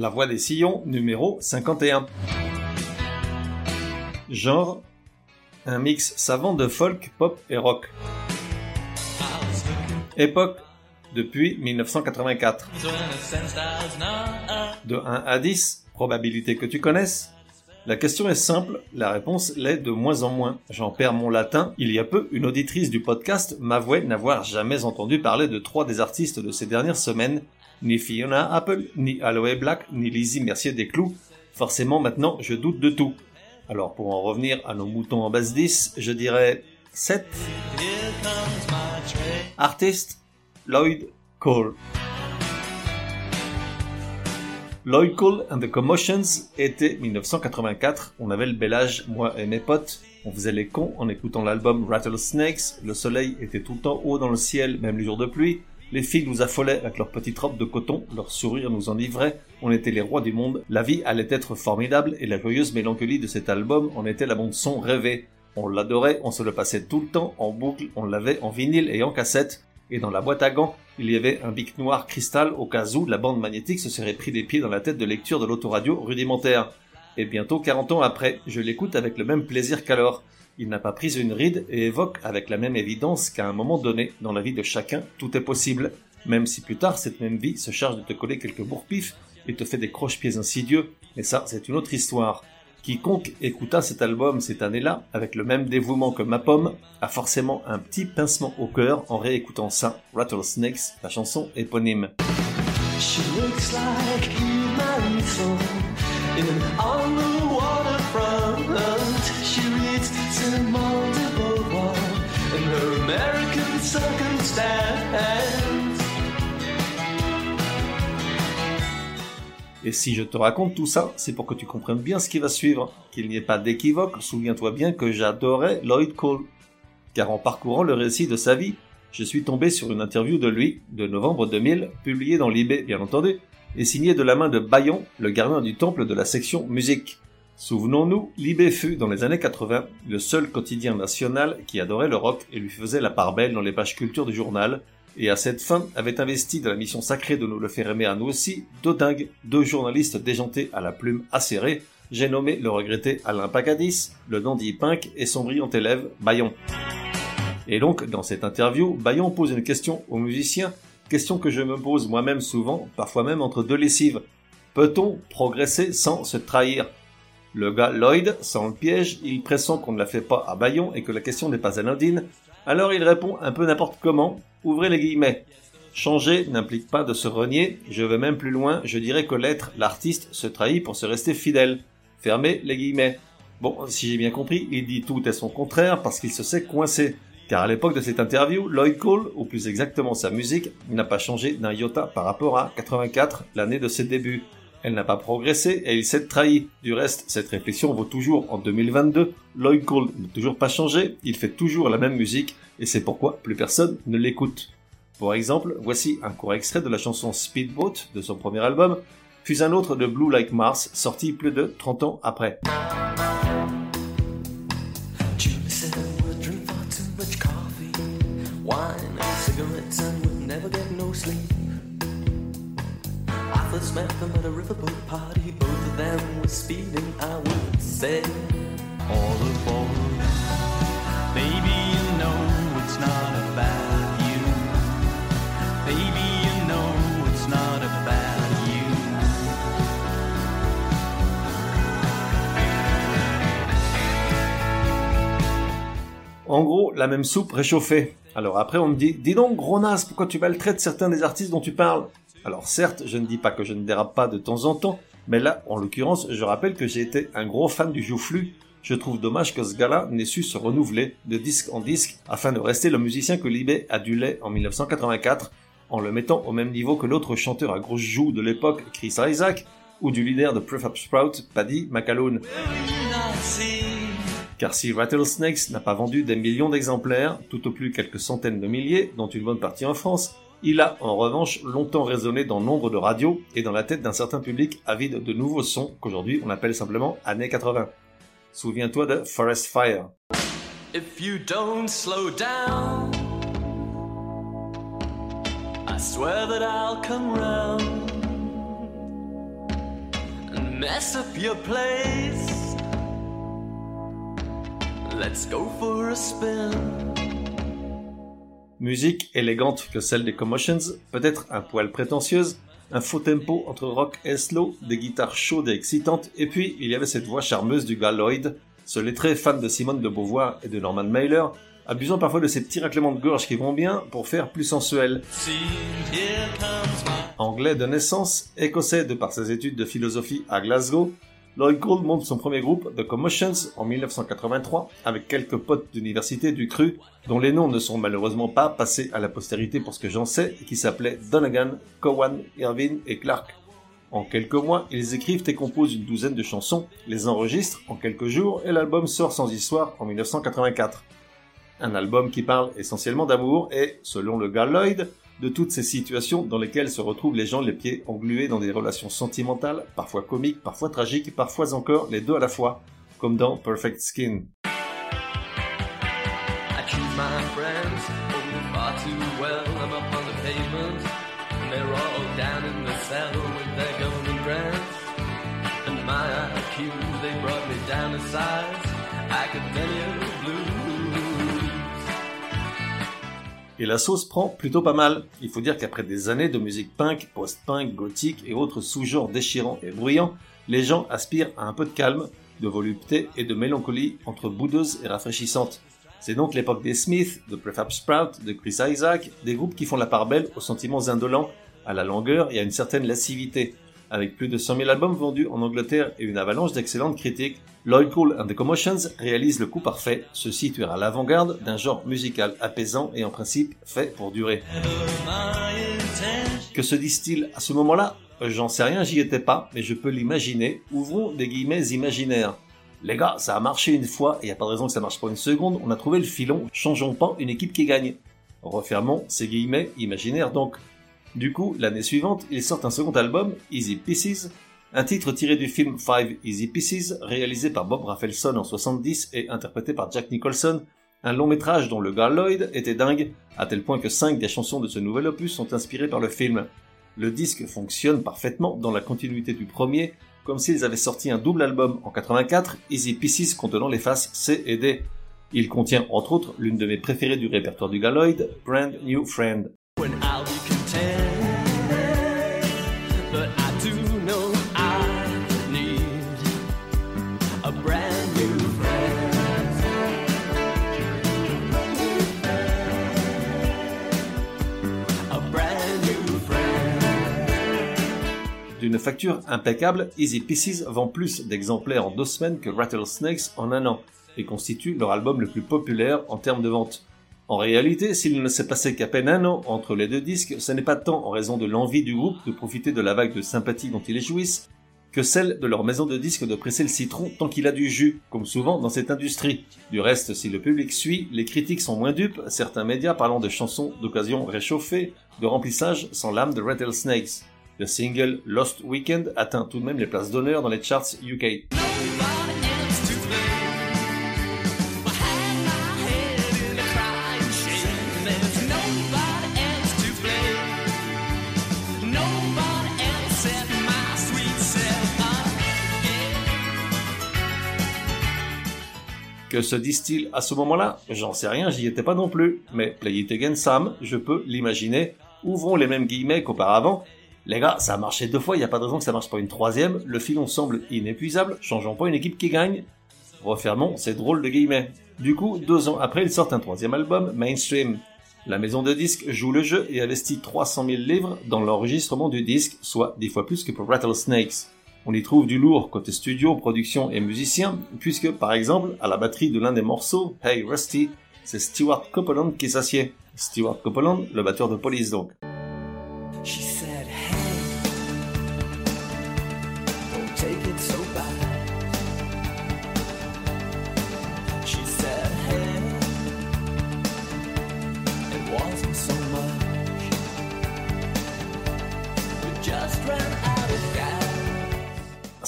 La voix des sillons, numéro 51. Genre, un mix savant de folk, pop et rock. Époque, depuis 1984. De 1 à 10, probabilité que tu connaisses. La question est simple, la réponse l'est de moins en moins. J'en perds mon latin. Il y a peu, une auditrice du podcast m'avouait n'avoir jamais entendu parler de trois des artistes de ces dernières semaines, ni Fiona Apple, ni Aloe Black, ni Lizzie Mercier des Clous. Forcément, maintenant, je doute de tout. Alors, pour en revenir à nos moutons en base 10, je dirais 7. Artiste, Lloyd Cole. Lloyd Cole and the Commotions était 1984. On avait le bel âge, moi et mes potes. On faisait les cons en écoutant l'album Rattlesnakes. Le soleil était tout le temps haut dans le ciel, même les jours de pluie. Les filles nous affolaient avec leurs petites robes de coton, leur sourire nous enivrait, on était les rois du monde, la vie allait être formidable et la joyeuse mélancolie de cet album en était la bande son rêvée. On l'adorait, on se le passait tout le temps en boucle, on l'avait en vinyle et en cassette, et dans la boîte à gants, il y avait un bic noir cristal au cas où la bande magnétique se serait pris des pieds dans la tête de lecture de l'autoradio rudimentaire. Et bientôt 40 ans après, je l'écoute avec le même plaisir qu'alors. Il n'a pas pris une ride et évoque avec la même évidence qu'à un moment donné, dans la vie de chacun, tout est possible. Même si plus tard, cette même vie se charge de te coller quelques bourpifs et te fait des croche-pieds insidieux. Mais ça, c'est une autre histoire. Quiconque écouta cet album cette année-là, avec le même dévouement que ma pomme, a forcément un petit pincement au cœur en réécoutant ça, Rattlesnakes, la chanson éponyme. Et si je te raconte tout ça, c'est pour que tu comprennes bien ce qui va suivre, qu'il n'y ait pas d'équivoque, souviens-toi bien que j'adorais Lloyd Cole. Car en parcourant le récit de sa vie, je suis tombé sur une interview de lui, de novembre 2000, publiée dans l'IB bien entendu, et signée de la main de Bayon, le gardien du temple de la section musique. Souvenons-nous, l'IB fut, dans les années 80, le seul quotidien national qui adorait le rock et lui faisait la part belle dans les pages culture du journal, et à cette fin avait investi dans la mission sacrée de nous le faire aimer à nous aussi, deux dingues, deux journalistes déjantés à la plume acérée, j'ai nommé le regretté Alain Pacadis, le dandy Pink et son brillant élève Bayon. Et donc, dans cette interview, Bayon pose une question aux musiciens, question que je me pose moi-même souvent, parfois même entre deux lessives. Peut-on progresser sans se trahir? Le gars Lloyd, sans le piège, il pressent qu'on ne la fait pas à Bayon et que la question n'est pas anodine, alors il répond un peu n'importe comment, ouvrez les guillemets. Changer n'implique pas de se renier, je vais même plus loin, je dirais que l'être, l'artiste, se trahit pour se rester fidèle. Fermez les guillemets. Bon, si j'ai bien compris, il dit tout et son contraire parce qu'il se sait coincé. Car à l'époque de cette interview, Lloyd Cole, ou plus exactement sa musique, n'a pas changé d'un iota par rapport à 84, l'année de ses débuts. Elle n'a pas progressé et il s'est trahi. Du reste, cette réflexion vaut toujours en 2022. Lloyd Cole n'a toujours pas changé, il fait toujours la même musique et c'est pourquoi plus personne ne l'écoute. Pour exemple, voici un court extrait de la chanson Speedboat de son premier album, puis un autre de Blue Like Mars sorti plus de 30 ans après. First met them at a riverboat party. Both of them were speeding, I would say. All aboard. Baby, you know it's not about you. Baby, you know it's not about you. En gros, la même soupe réchauffée. Alors après, on me dit, dis donc, gros naze, pourquoi tu maltraites certains des artistes dont tu parles? Alors certes, je ne dis pas que je ne dérape pas de temps en temps, mais là, en l'occurrence, je rappelle que j'ai été un gros fan du joufflu. Je trouve dommage que ce gars-là n'ait su se renouveler de disque en disque afin de rester le musicien que Libé adulait en 1984. en le mettant au même niveau que l'autre chanteur à grosse joue de l'époque, Chris Isaac, ou du leader de Prefab Sprout, Paddy McAloon. Car si Rattlesnakes n'a pas vendu des millions d'exemplaires, tout au plus quelques centaines de milliers, dont une bonne partie en France, il a en revanche longtemps résonné dans nombre de radios et dans la tête d'un certain public avide de nouveaux sons qu'aujourd'hui on appelle simplement années 80. Souviens-toi de Forest Fire. Mess up your place. Let's go for a. Musique élégante que celle des Commotions, peut-être un poil prétentieuse, un faux tempo entre rock et slow, des guitares chaudes et excitantes, et puis il y avait cette voix charmeuse du gars Lloyd, ce lettré fan de Simone de Beauvoir et de Norman Mailer, abusant parfois de ces petits raclements de gorge qui vont bien pour faire plus sensuel. Anglais de naissance, écossais de par ses études de philosophie à Glasgow, Lloyd Gould monte son premier groupe, The Commotions, en 1983, avec quelques potes d'université du cru, dont les noms ne sont malheureusement pas passés à la postérité pour ce que j'en sais, et qui s'appelaient Donegan, Cowan, Irvine et Clark. En quelques mois, ils écrivent et composent une douzaine de chansons, les enregistrent en quelques jours et l'album sort sans histoire en 1984. Un album qui parle essentiellement d'amour et, selon le gars Lloyd, de toutes ces situations dans lesquelles se retrouvent les gens les pieds englués dans des relations sentimentales, parfois comiques, parfois tragiques, parfois encore les deux à la fois, comme dans Perfect Skin. Et la sauce prend plutôt pas mal. Il faut dire qu'après des années de musique punk, post-punk, gothique et autres sous-genres déchirants et bruyants, les gens aspirent à un peu de calme, de volupté et de mélancolie entre boudeuse et rafraîchissante. C'est donc l'époque des Smiths, de Prefab Sprout, de Chris Isaac, des groupes qui font la part belle aux sentiments indolents, à la longueur et à une certaine lascivité, avec plus de 100 000 albums vendus en Angleterre et une avalanche d'excellentes critiques, Lloyd Cole and the Commotions réalise le coup parfait, se situer à l'avant-garde d'un genre musical apaisant et en principe fait pour durer. Que se disent-ils à ce moment-là? J'en sais rien, j'y étais pas, mais je peux l'imaginer. Ouvrons des guillemets imaginaires. Les gars, ça a marché une fois, et y a pas de raison que ça marche pas une seconde, on a trouvé le filon, changeons pas une équipe qui gagne. Refermons ces guillemets imaginaires donc. Du coup, l'année suivante, ils sortent un second album, Easy Pieces, un titre tiré du film Five Easy Pieces, réalisé par Bob Rafelson en 70 et interprété par Jack Nicholson, un long métrage dont le gars Lloyd était dingue, à tel point que cinq des chansons de ce nouvel opus sont inspirées par le film. Le disque fonctionne parfaitement dans la continuité du premier, comme s'ils avaient sorti un double album en 84, Easy Pieces contenant les faces C et D. Il contient entre autres l'une de mes préférées du répertoire du gars Lloyd, Brand New Friend. D'une facture impeccable, Easy Pieces vend plus d'exemplaires en deux semaines que Rattlesnakes en un an, et constitue leur album le plus populaire en termes de vente. En réalité, s'il ne s'est passé qu'à peine un an entre les deux disques, ce n'est pas tant en raison de l'envie du groupe de profiter de la vague de sympathie dont ils jouissent, que celle de leur maison de disques de presser le citron tant qu'il a du jus, comme souvent dans cette industrie. Du reste, si le public suit, les critiques sont moins dupes, certains médias parlant de chansons d'occasion réchauffées, de remplissage sans l'âme de Rattlesnakes. Le single Lost Weekend atteint tout de même les places d'honneur dans les charts UK. Que se disent-ils à ce moment-là? J'en sais rien, j'y étais pas non plus. Mais Play It Again Sam, je peux l'imaginer. Ouvrons les mêmes guillemets qu'auparavant les gars, ça a marché deux fois, il n'y a pas de raison que ça marche pas une troisième. Le filon semble inépuisable, changeons pas une équipe qui gagne. Refermons c'est drôle de guillemets. Du coup, deux ans après, ils sortent un troisième album, Mainstream. La maison de disques joue le jeu et investit 300 000 livres dans l'enregistrement du disque, soit dix fois plus que pour Rattlesnakes. On y trouve du lourd côté studio, production et musicien, puisque par exemple, à la batterie de l'un des morceaux, Hey Rusty, c'est Stewart Copeland qui s'assied. Stewart Copeland, le batteur de Police donc.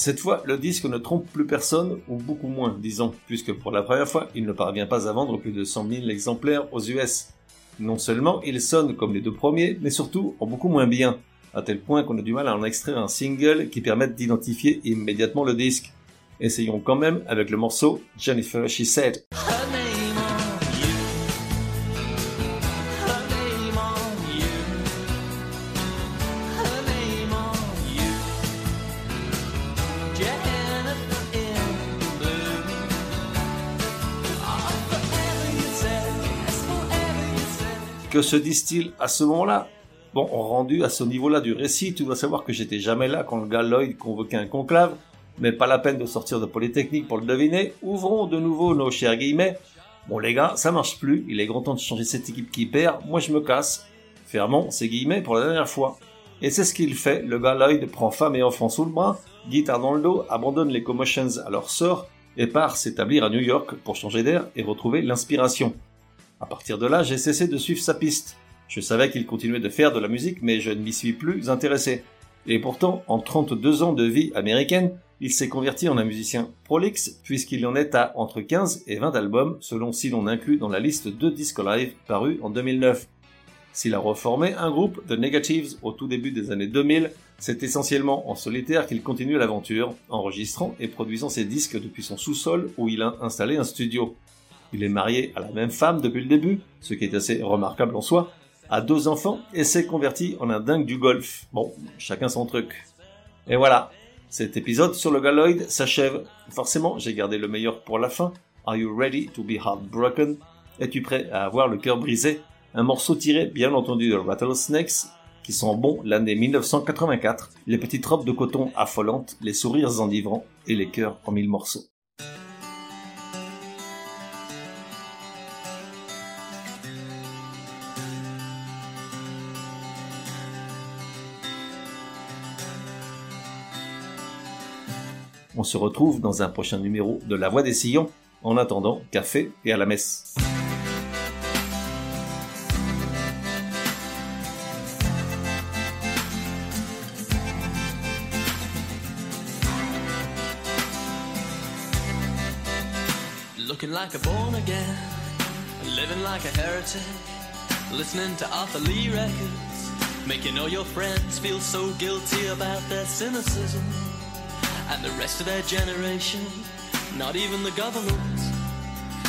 Cette fois, le disque ne trompe plus personne, ou beaucoup moins, disons, puisque pour la première fois, il ne parvient pas à vendre plus de 100 000 exemplaires aux US. Non seulement il sonne comme les deux premiers, mais surtout en beaucoup moins bien, à tel point qu'on a du mal à en extraire un single qui permette d'identifier immédiatement le disque. Essayons quand même avec le morceau Jennifer She Said. Que se disent-ils à ce moment-là? Bon, rendu à ce niveau-là du récit, tu dois savoir que j'étais jamais là quand le gars convoquait un conclave, mais pas la peine de sortir de Polytechnique pour le deviner. Ouvrons de nouveau nos chers guillemets. Bon les gars, ça marche plus, il est grand temps de changer cette équipe qui perd, moi je me casse. Fermons ces guillemets pour la dernière fois. Et c'est ce qu'il fait, le gars prend femme et enfant sous le bras, guitare dans le dos, abandonne les commotions à leur sort, et part s'établir à New York pour changer d'air et retrouver l'inspiration. À partir de là, j'ai cessé de suivre sa piste. Je savais qu'il continuait de faire de la musique, mais je ne m'y suis plus intéressé. Et pourtant, en 32 ans de vie américaine, il s'est converti en un musicien prolixe, puisqu'il en est à entre 15 et 20 albums, selon si l'on inclut dans la liste deux disques live parus en 2009. S'il a reformé un groupe, The Negatives, au tout début des années 2000, c'est essentiellement en solitaire qu'il continue l'aventure, enregistrant et produisant ses disques depuis son sous-sol où il a installé un studio. Il est marié à la même femme depuis le début, ce qui est assez remarquable en soi, a deux enfants et s'est converti en un dingue du golf. Bon, chacun son truc. Et voilà, cet épisode sur le Galoid s'achève. Forcément, j'ai gardé le meilleur pour la fin. Are you ready to be heartbroken? Es-tu prêt à avoir le cœur brisé? Un morceau tiré, bien entendu, de Rattlesnakes, qui sent bon l'année 1984, les petites robes de coton affolantes, les sourires enivrants et les cœurs en mille morceaux. On se retrouve dans un prochain numéro de La Voix des Sillons. En attendant, café et à la messe. Looking like a born again, living like a heretic, listening to Arthur Lee records, making all your friends feel so guilty about their cynicism. And the rest of their generation, not even the government,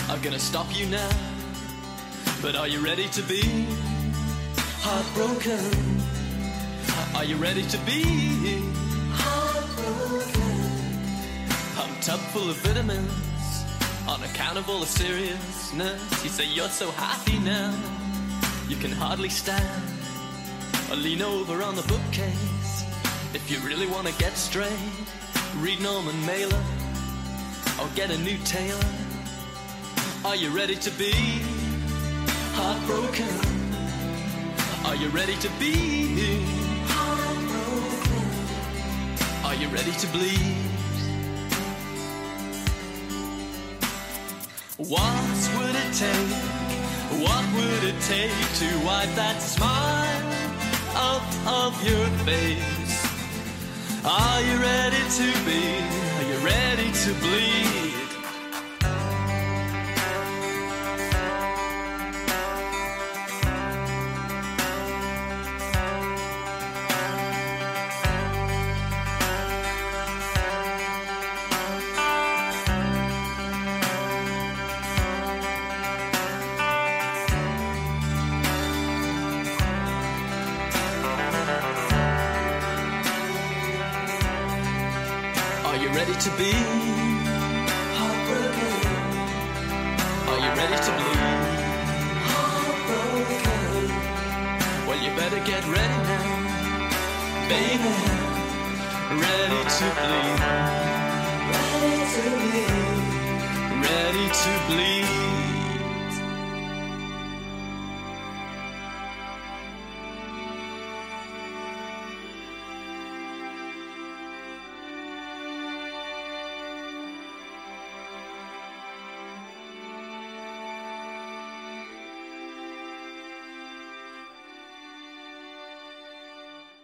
are gonna stop you now. But are you ready to be heartbroken? Are you ready to be heartbroken? I'm tub full of vitamins on account of all the seriousness. You say you're so happy now, you can hardly stand. Or lean over on the bookcase if you really want to get straight. Read Norman Mailer or get a new tailor. Are you ready to be heartbroken? Are you ready to be heartbroken? Are you ready to bleed? What would it take? What would it take to wipe that smile off of your face? Are you ready to be? Are you ready to bleed? Are you ready to be heartbroken? Are you ready to bleed? Heartbroken. Well, you better get ready now, baby. Ready to bleed. Ready to bleed. Ready to bleed.